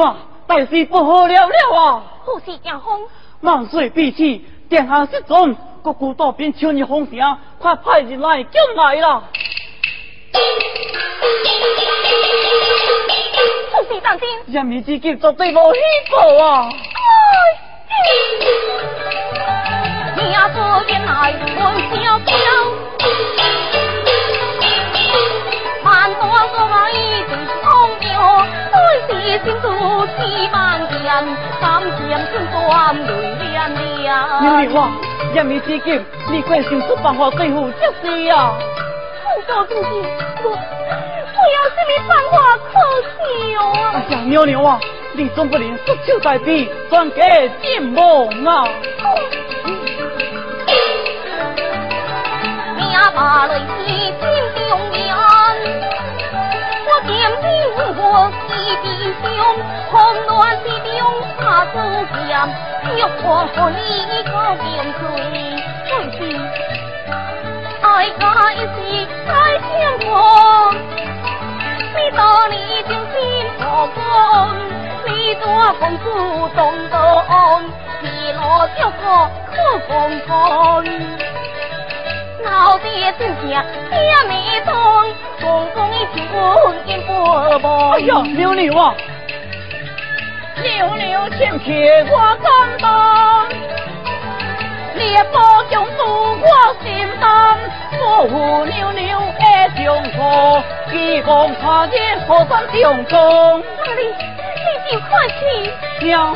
啊，大事不好了了啊！何事惊风？万岁必起，殿下失踪，国姑到边求你封城，快派人来救来啦！何事当心？人民之急绝对无虚报啊！命不见来问小娇，心处几万件，感见春光泪涟涟。娘娘啊，人民之急，你快想出办法对付这事啊！不告自己，我我要是你办法可笑啊！哎呀，娘娘啊，你总不能束手待毙，转给进梦啊！命把泪洗心中人，我见兵我一弟兄，红暖之中怕祖险，欲破你高兵罪，最是爱家一时在天空，你到你定心破功，你多公主东东，你落叫我可公公。老爹真想听你讲，公公一听我见不薄。哎呀，牛牛啊，娘娘请撇我担当，烈火中渡我心胆，我护娘娘爱相错，义公差点何山中中。那你你就快去，娘。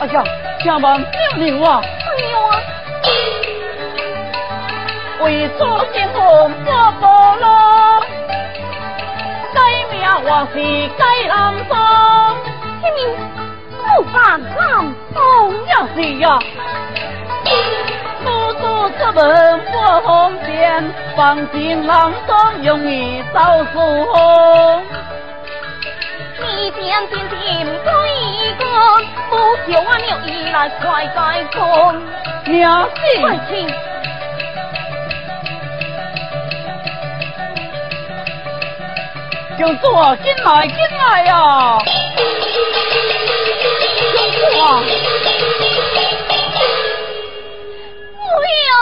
哎呀！请问娘娘啊，娘啊，为祖先红做保罗，改名还是改南方？天明不犯南方也是呀。不做出门不方便，放进郎中容易遭疏风。你点点点做一个，不叫我娘姨来快改工。娘子，快请。就坐进来，进来呀！不要。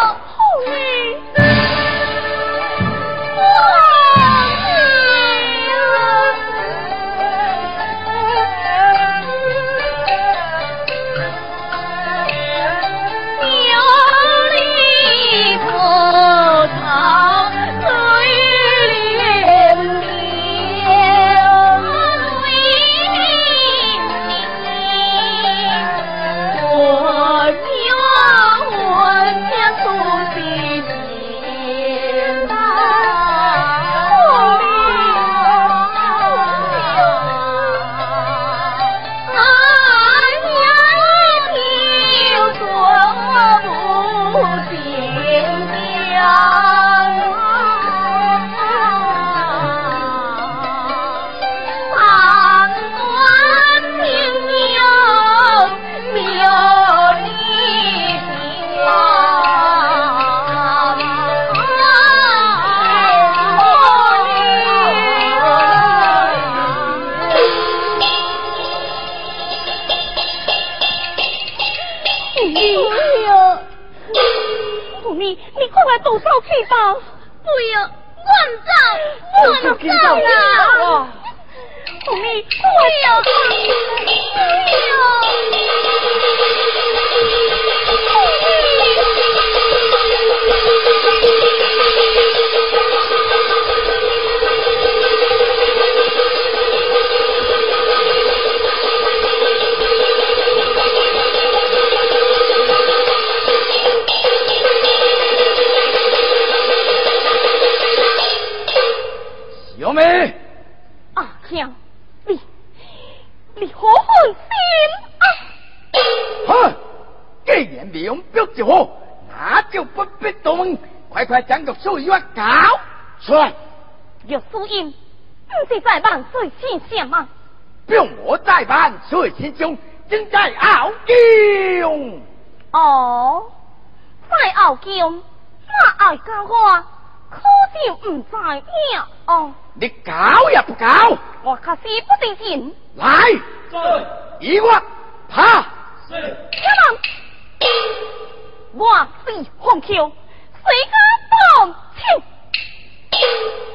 所以我搞出来，有输赢，不是在万岁心上吗？并我在万岁心中，正在傲娇。哦，在傲娇，那爱讲话可就唔在了哦。你搞也不搞？我可是不得劲。来，一我怕。天王，我是红桥，谁敢动情？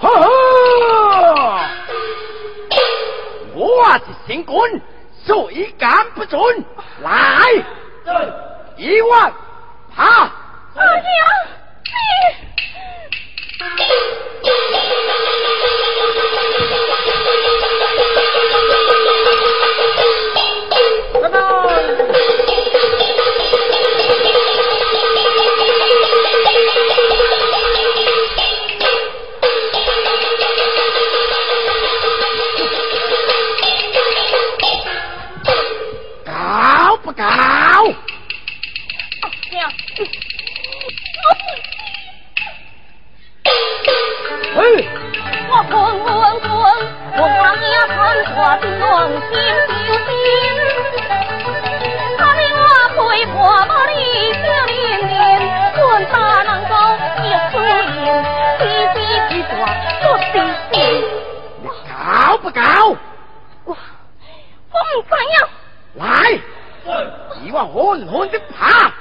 呵呵，我是新官，谁敢不准？来，一万怕。哎呀，你。不搞！狠狠的爬。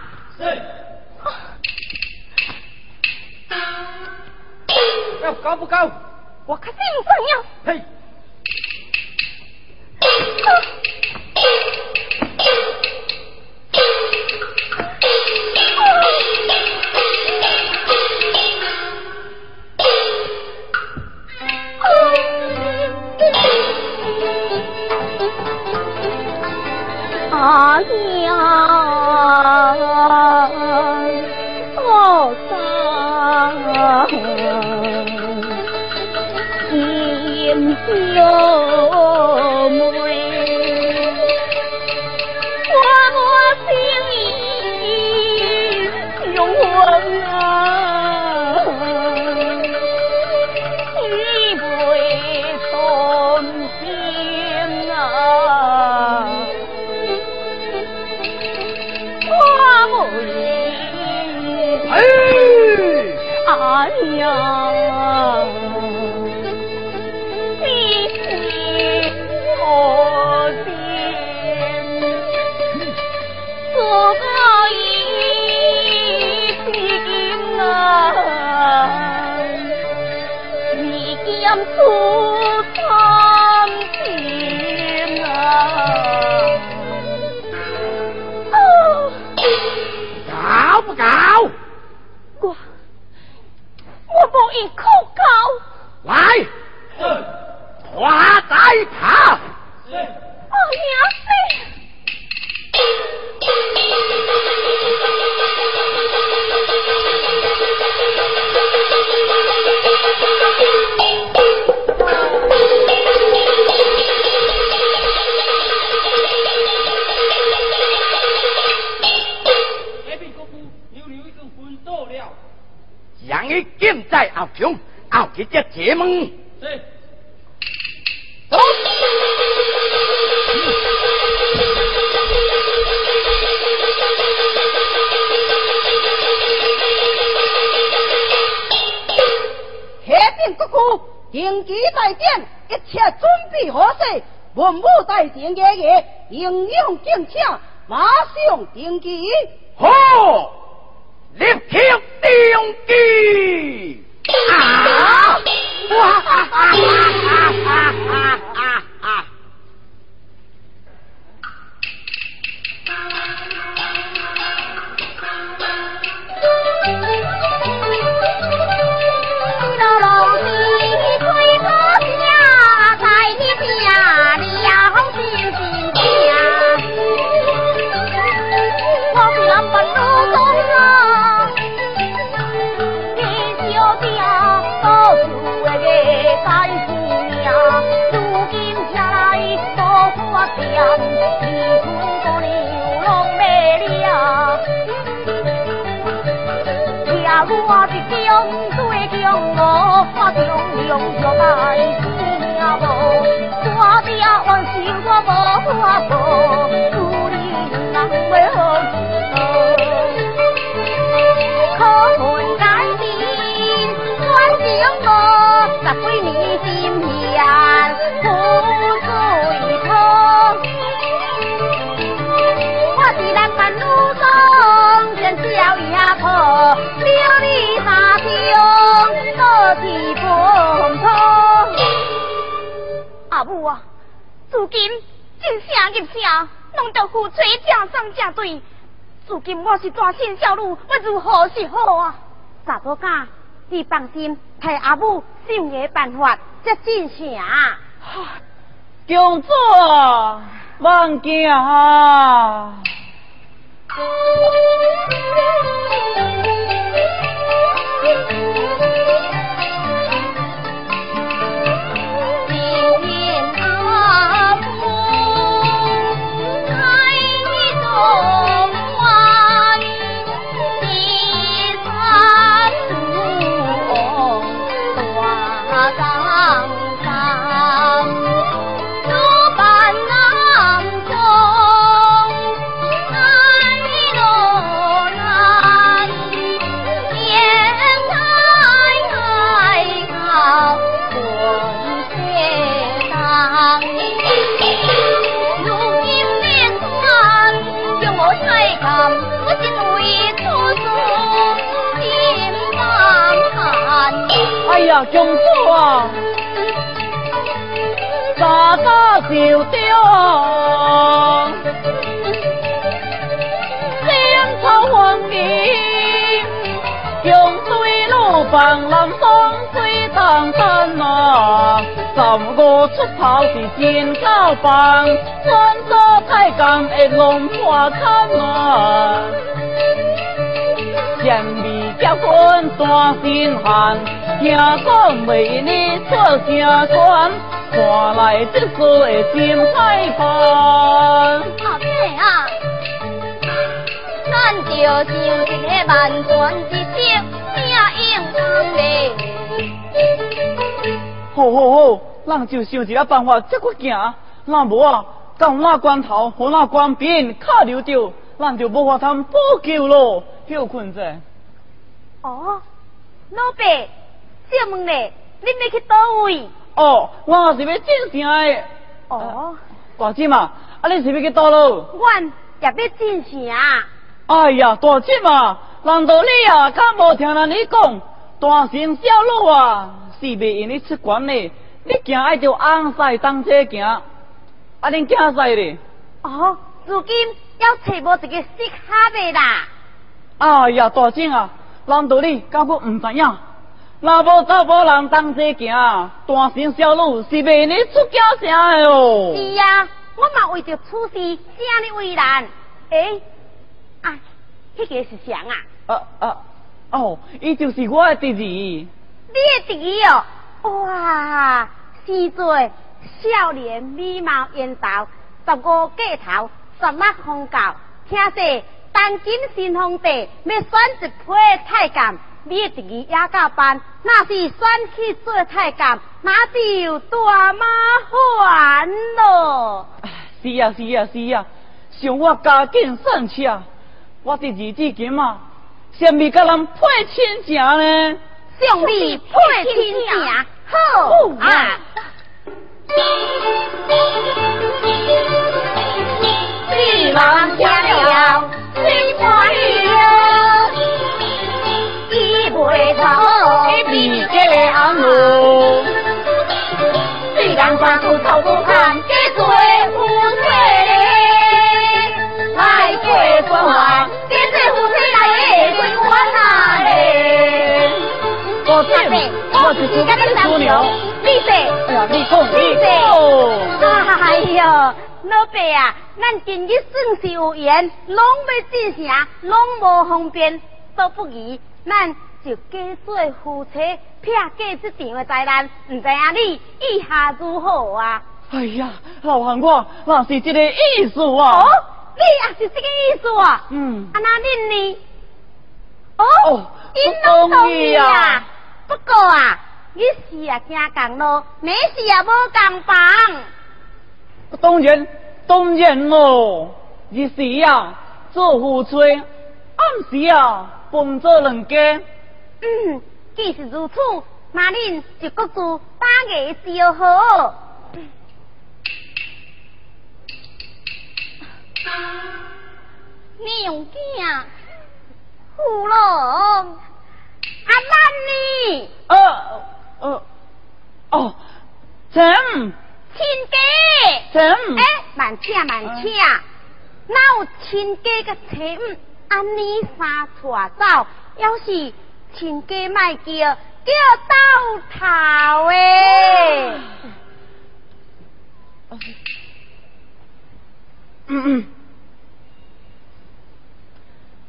要高不高？我可是唔想娘。来查。是。哦，娘子。杨一剑在后胸，后一只铁门。一切准备好势文武大殿爷爷，英勇敬请，马上定计。好，立刻定计。今我是大新小女，我如何是好啊？查甫囝，你放心，替阿母想个办法，才进城。公主，万惊啊！哎呀，公主啊，大家受着，千草黄金，用水路放南风水当山啊，十五出头是真高棒，转做太监会弄破坎啊。前味结婚单身汉，听讲为你做成官，看来这次会真歹办。阿妹啊，咱就像一个万全之策，命应当嘞。好好好，咱就想一个办法，再去行。那无啊，到那关头和那官兵卡留着，咱就无法通补救咯。休困者。哦，老爸，请问咧，你要去倒位？哦，我是要进城的。哦，大姐嘛，啊，你是要去倒咯？阮也要进城。哎呀，大姐嘛，难道你啊，敢无听人你讲，大城小路啊，是袂用你出关的？你行爱着红西当车行，啊，恁囝婿咧？哦，如今要找无一个适合的啦。哎呀，大姐啊，难道你敢佫唔知影？若无查甫人当这行，单身小女是袂你出叫声的哦。是啊，我嘛为着此事请你为难。诶，啊，迄个是谁啊？啊啊哦，伊就是我的弟弟。你的弟弟哦，哇，是做少年美貌艳倒，十五个头，十六红教，听说。当今新皇帝要选一批太监，你的弟弟也教班，那是选去做太监，那就大麻烦咯。是啊是啊是啊，想我家境算车，我的儿子金啊，想未甲人配亲情呢？想你配亲情，好啊！是郎家了。一杯茶，比这安乐。虽然官府朝不看，给罪不罪来给说话，给罪不罪来归我那嘞。我这我是自家的猪牛，你说，哎呀，你讲，你说，哎呦。老伯啊，咱今日算是有缘，拢要进城，拢无方便，都不如咱就假做夫妻，撇过这场的灾难。唔知影你意下如何啊？哎呀，老汉我那是这个意思啊！哦，你也是这个意思啊？嗯。啊，那恁呢？哦，因拢同意啊。不过啊，你是啊，惊共咯，没事啊，无共房。当然，当然咯，日时啊做夫妻，暗时啊分做两家。嗯，既是如此，那恁就各自打个招呼。娘囝，胡龙，阿兰呢？呃呃哦，怎？亲家，怎？哎，慢请慢请，哪有亲家个亲？安尼三撮走，要是亲家卖叫叫到头诶。嗯嗯，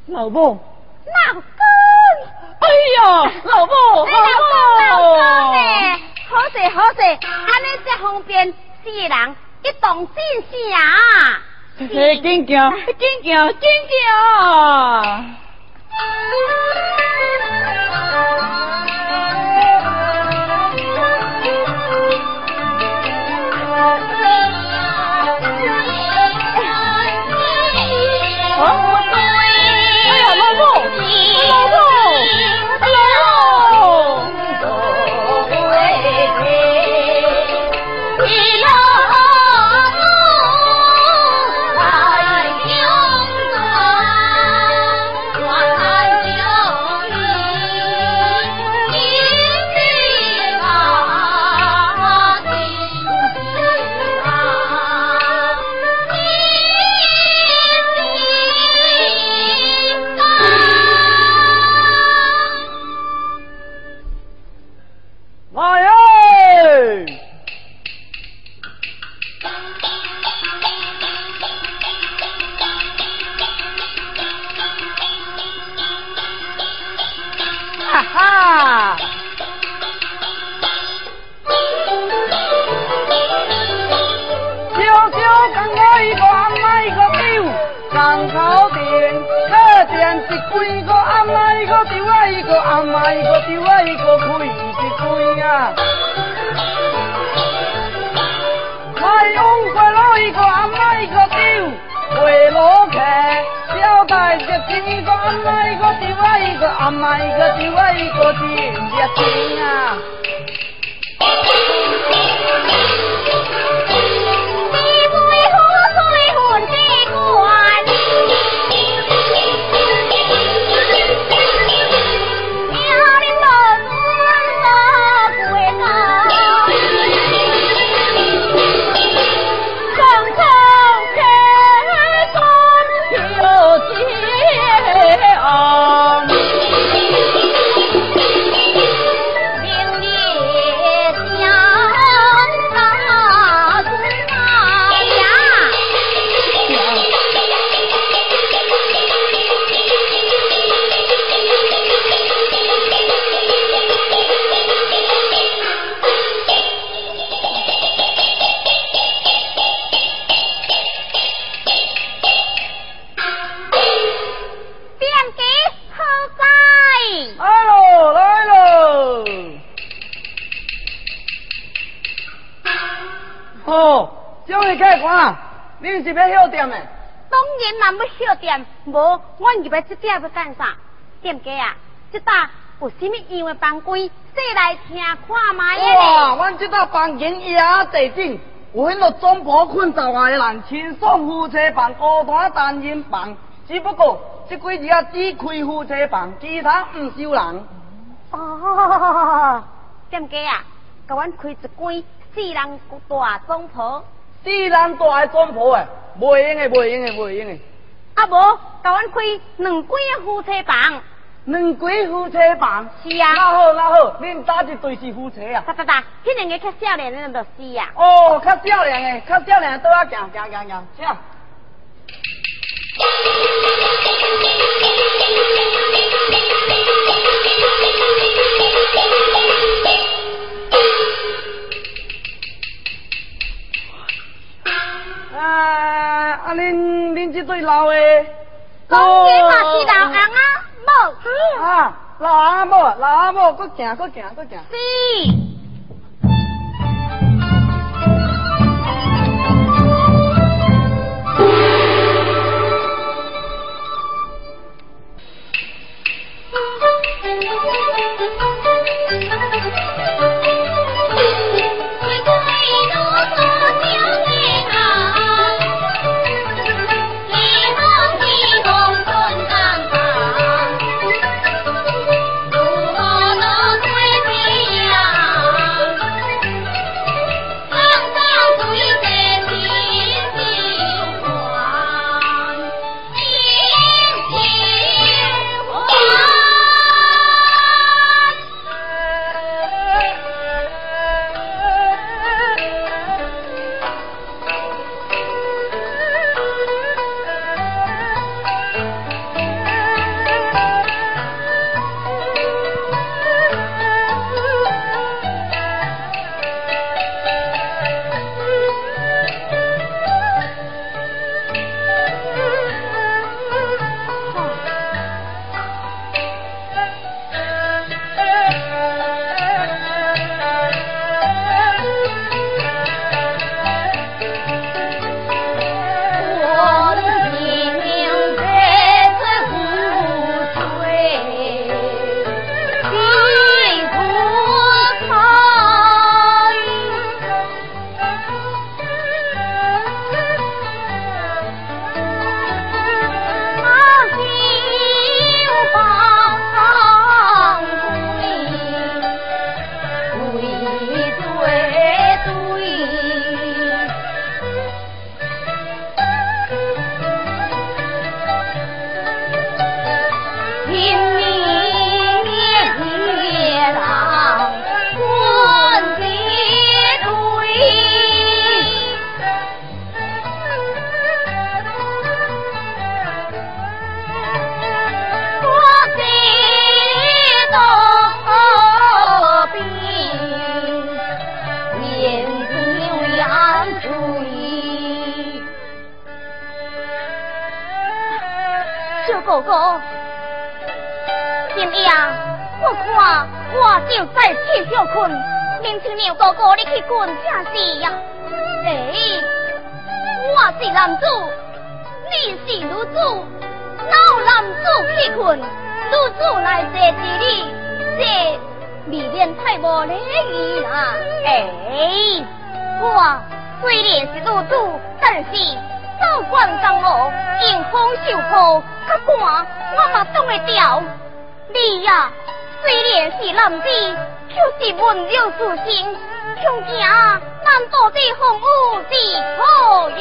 老母，老公，哎呀，老母，哎老公，老公母，呢？好势好势，安尼才方便四个人一同进城。嘿，紧行，紧行，紧行。恁是要休店的？当然嘛要小店，无我入来这点要干啥？店家啊，这搭有啥物样的房间，说来听看卖哇，的阮这搭房间也地顶，有迄落总铺困十外个人，亲爽夫妻房、孤单单人房。只不过这几日啊只开夫妻房，其他唔收人。哦，店家啊，甲阮开一间四人大总铺，四人大的总铺诶，袂用诶，袂用诶，袂用诶。啊无甲阮开两间的夫妻房。两间夫妻房。是啊那好，那好，恁搭一对是夫妻啊。哒哒哒，迄两个较少年的就是啊。哦，较少年诶，较少年倒啊行行行行，请。啊，啊恁恁这对老诶，当然嘛是老翁啊，无。啊，老阿母，老阿母，搁行，搁行，搁行。是。有父亲，兄弟啊，难道被红雾的后了？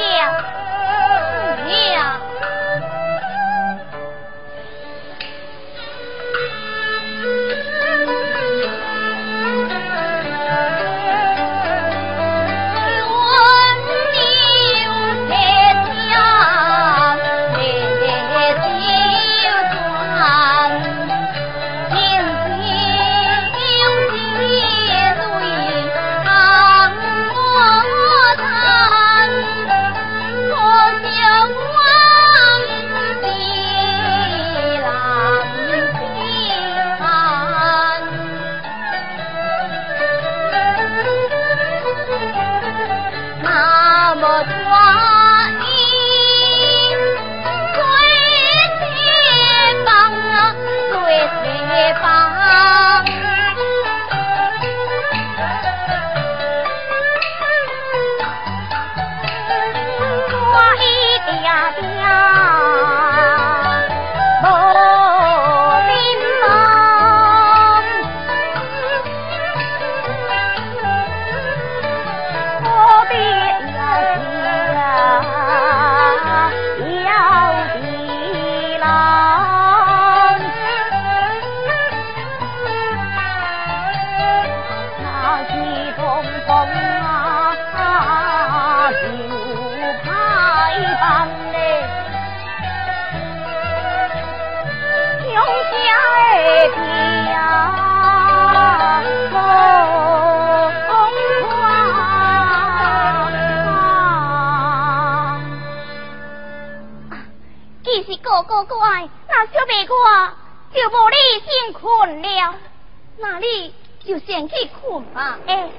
乖，那小妹我就无你辛苦了，那你就先去困吧。哎、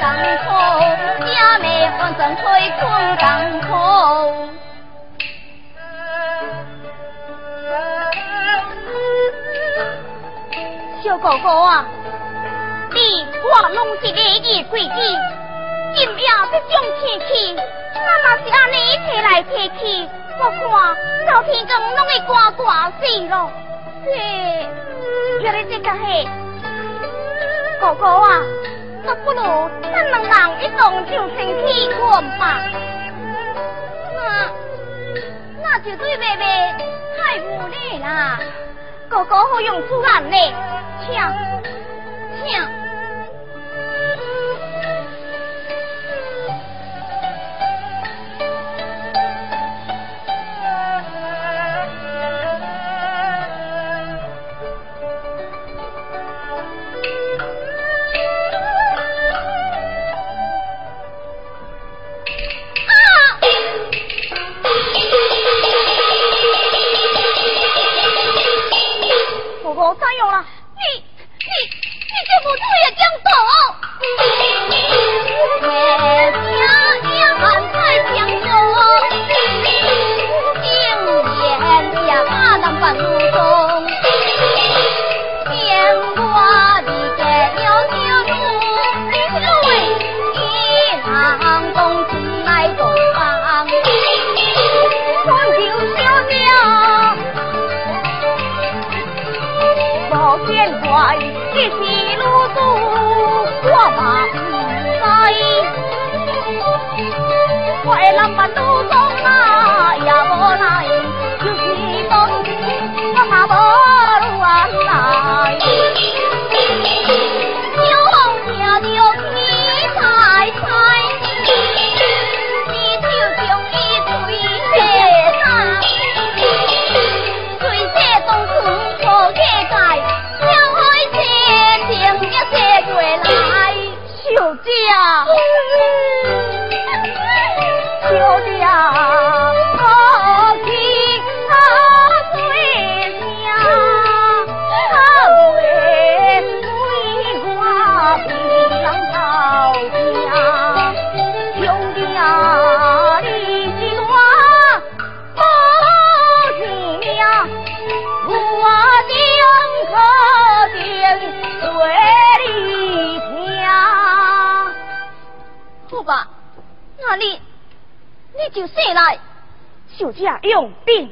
港口，姐妹放生开空港口。小哥哥啊，你我弄起礼义规矩，今夜要上天去，那嘛是安尼提来提去，我看到天光拢会挂挂死咯。是，原来这个嘿，哥哥啊。倒不如咱两人一动就成天困吧。那那就对妹妹太无礼啦。哥哥好用主人呢，请请。我路中啊，也不来，就是东去，我怕无路啊塞。就生来，就这样用病。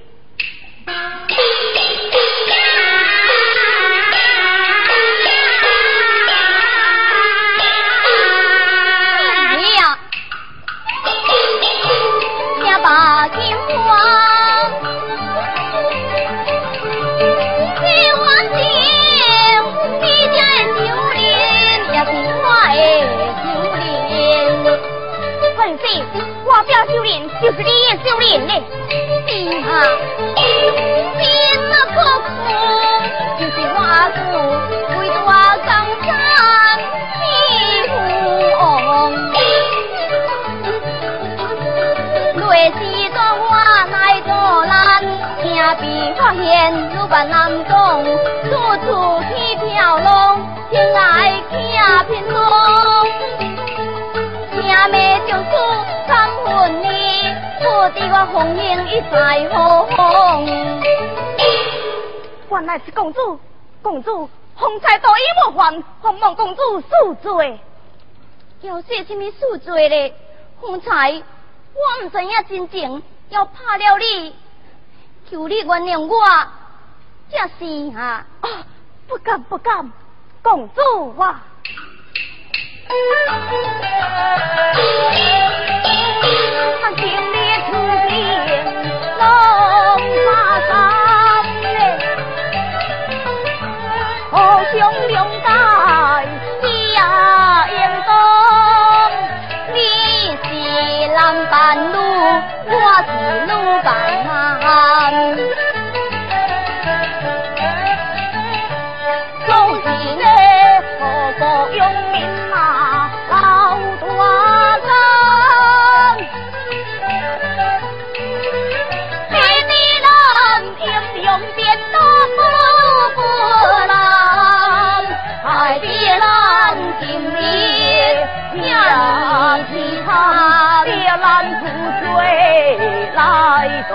被发现如万难懂，处处去飘浪，情爱听偏浓。阿妹将书三分你，我的我红颜一再何红。原来是公主，公主，红彩多衣莫还，红望公主恕罪。要写什么恕罪嘞？红彩，我唔知影真情，要怕了你，求你原谅我，这是哈。啊，不敢不敢，公主啊。他经历出兵龙马山嘞，好兄两代家英郎伴路，我是路伴郎。东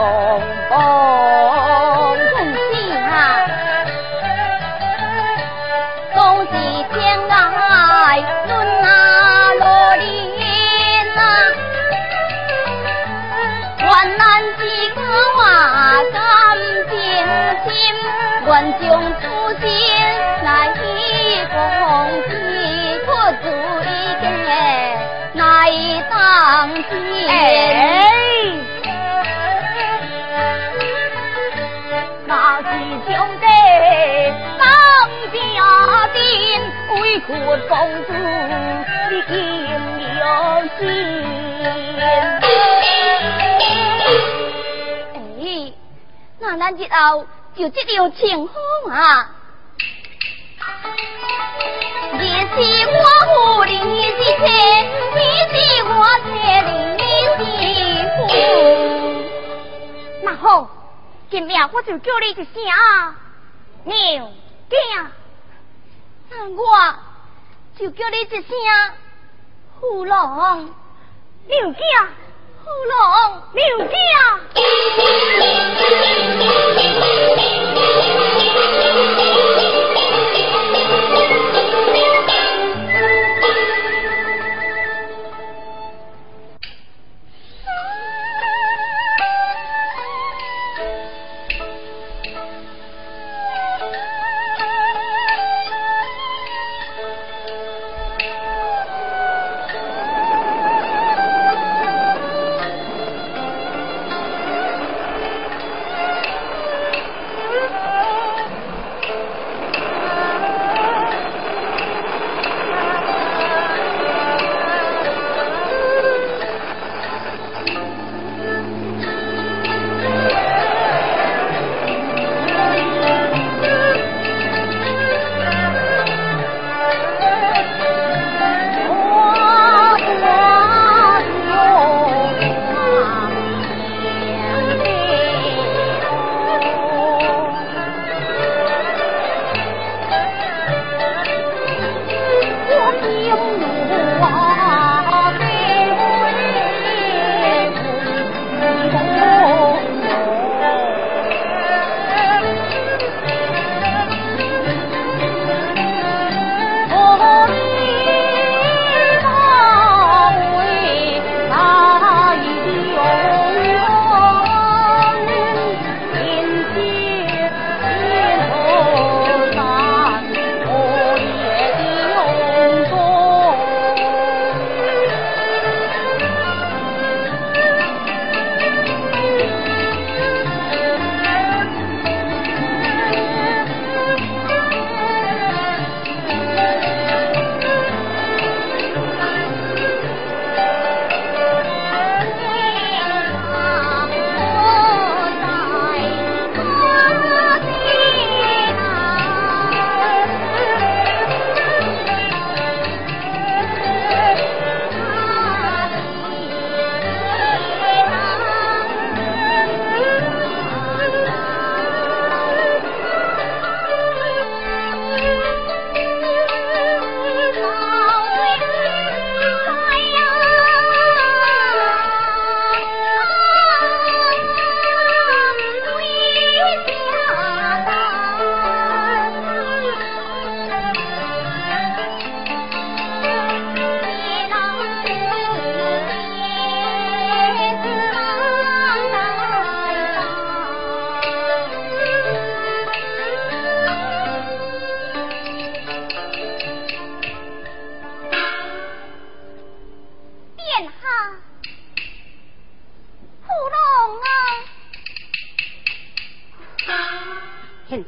风，恭喜啊！恭喜天爱论啊罗林呐，万难几个话甘心心，愿将初心来当亲。苦公主，你应有心。哎，那咱日后就这样情况啊！你是我夫人的妻，你好，今夜我就叫你一声娘爹。那我。就叫你一声虎龙，牛家，虎龙，牛家。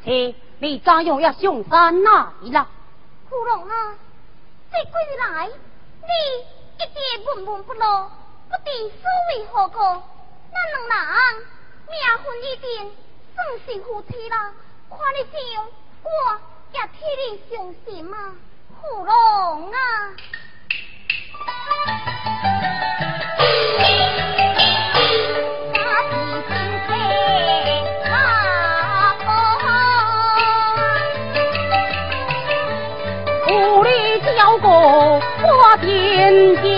天车，你咋样要上山哪里了？芙蓉啊，这几日来，你一直闷闷不乐，不知所为何故？咱两人命分已定，算是夫妻啦。看你这样，我也替你伤心啊，芙蓉啊。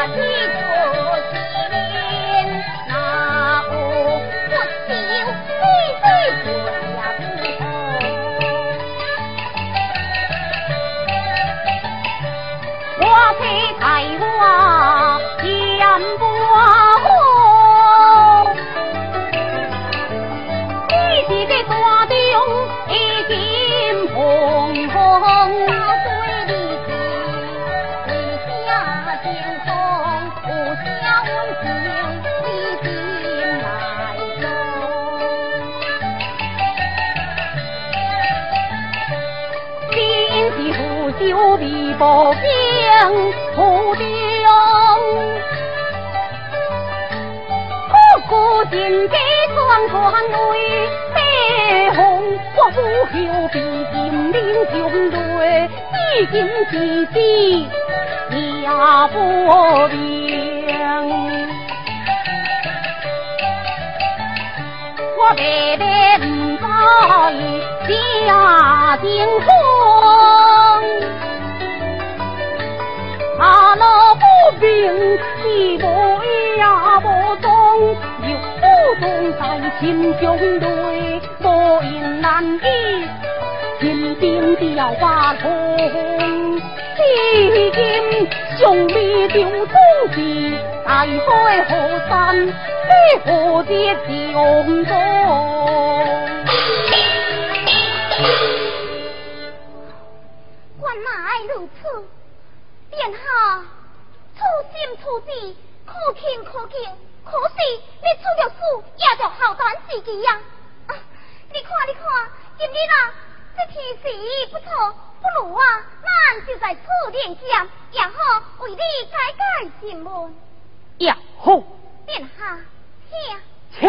花一有地不平土地何故今给双双泪悲红？我不休比金陵兄弟，一金几几也不平。我白白不在家境中。他老不平，一步也不动，又不动在心中对，所应难以心病吊花空。如今兄妹丢东西，在海河山，为何结兄中？原来如此。殿下，处心处志，可听可敬，可是你出着事，也着孝端自己、啊。你看，你看，今日啊，这天气不错，不如啊，咱就在此练剑，也好为你解解心闷。也好，殿下，请，请。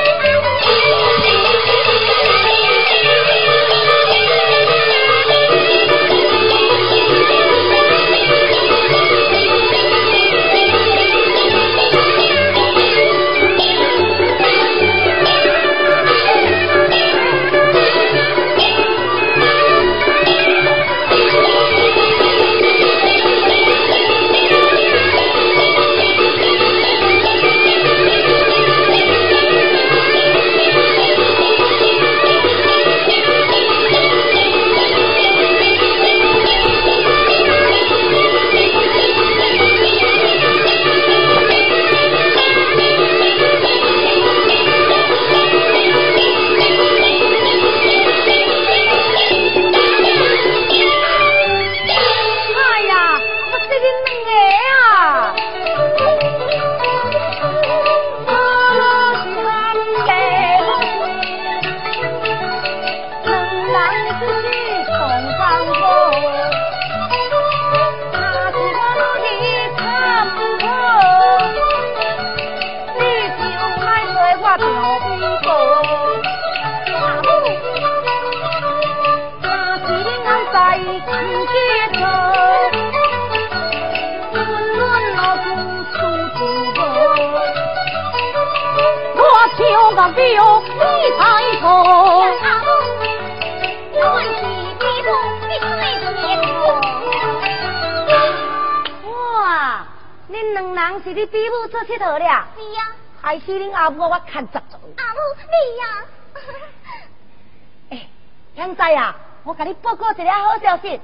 王头。你哇，恁两人是伫比武做佗？是、啊。恁阿母我砍十足。阿母，你呀、啊。哎，兄弟啊，我甲你报告一个好消息。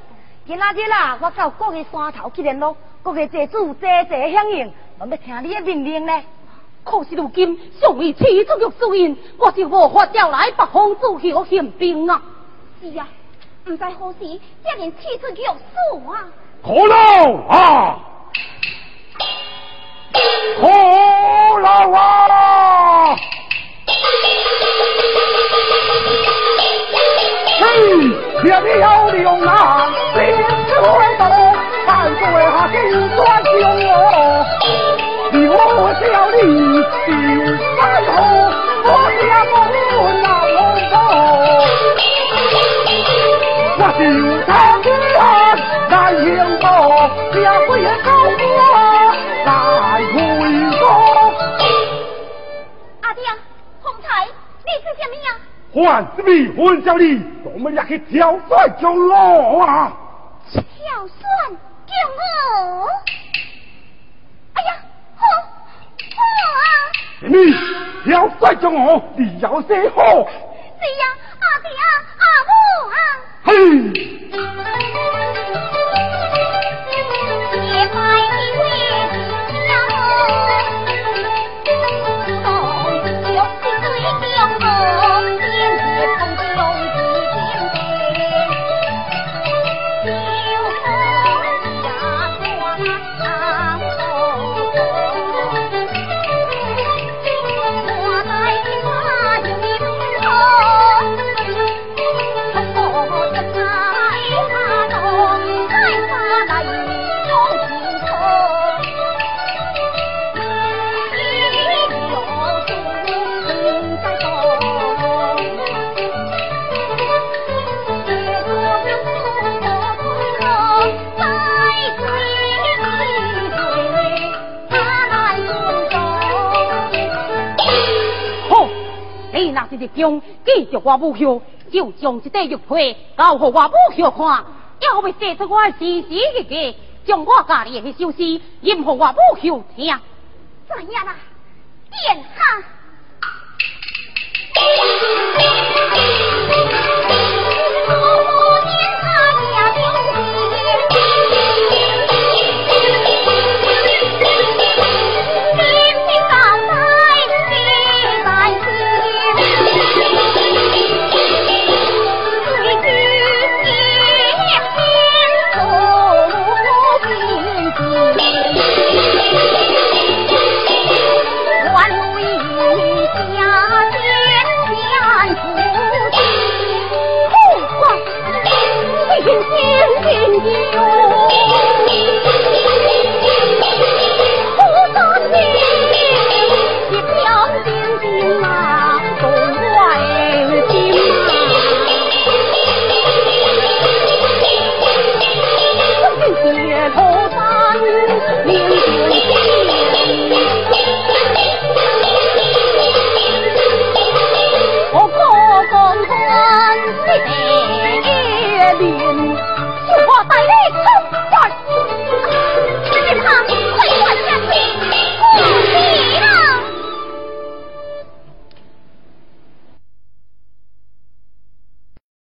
今仔日啊，我到各个山头去联络，各个寨主坐坐响应，我要听你的命令呢。可是如今尚未起出玉书印，我就无法调来北方主校宪兵啊。是啊，唔知何时才能起出玉树啊？可老啊！可老啊！嘿，天要亮啊，天会到，万岁下金关救我。我小李进山河，我家公难走。我就唱歌难应报，家规高歌来回说。阿爹，洪财，你是什么呀？还是未婚小李，我们俩去挑帅救我啊！挑帅救我？哎呀！你要甩着我，你要谁好？是呀，阿弟啊，阿母啊。嘿。日中继续我母后，就将这块玉佩交给我母后看，要未写出我时时日日将我家里的首诗吟互我母后听。怎样啊，殿下？我带你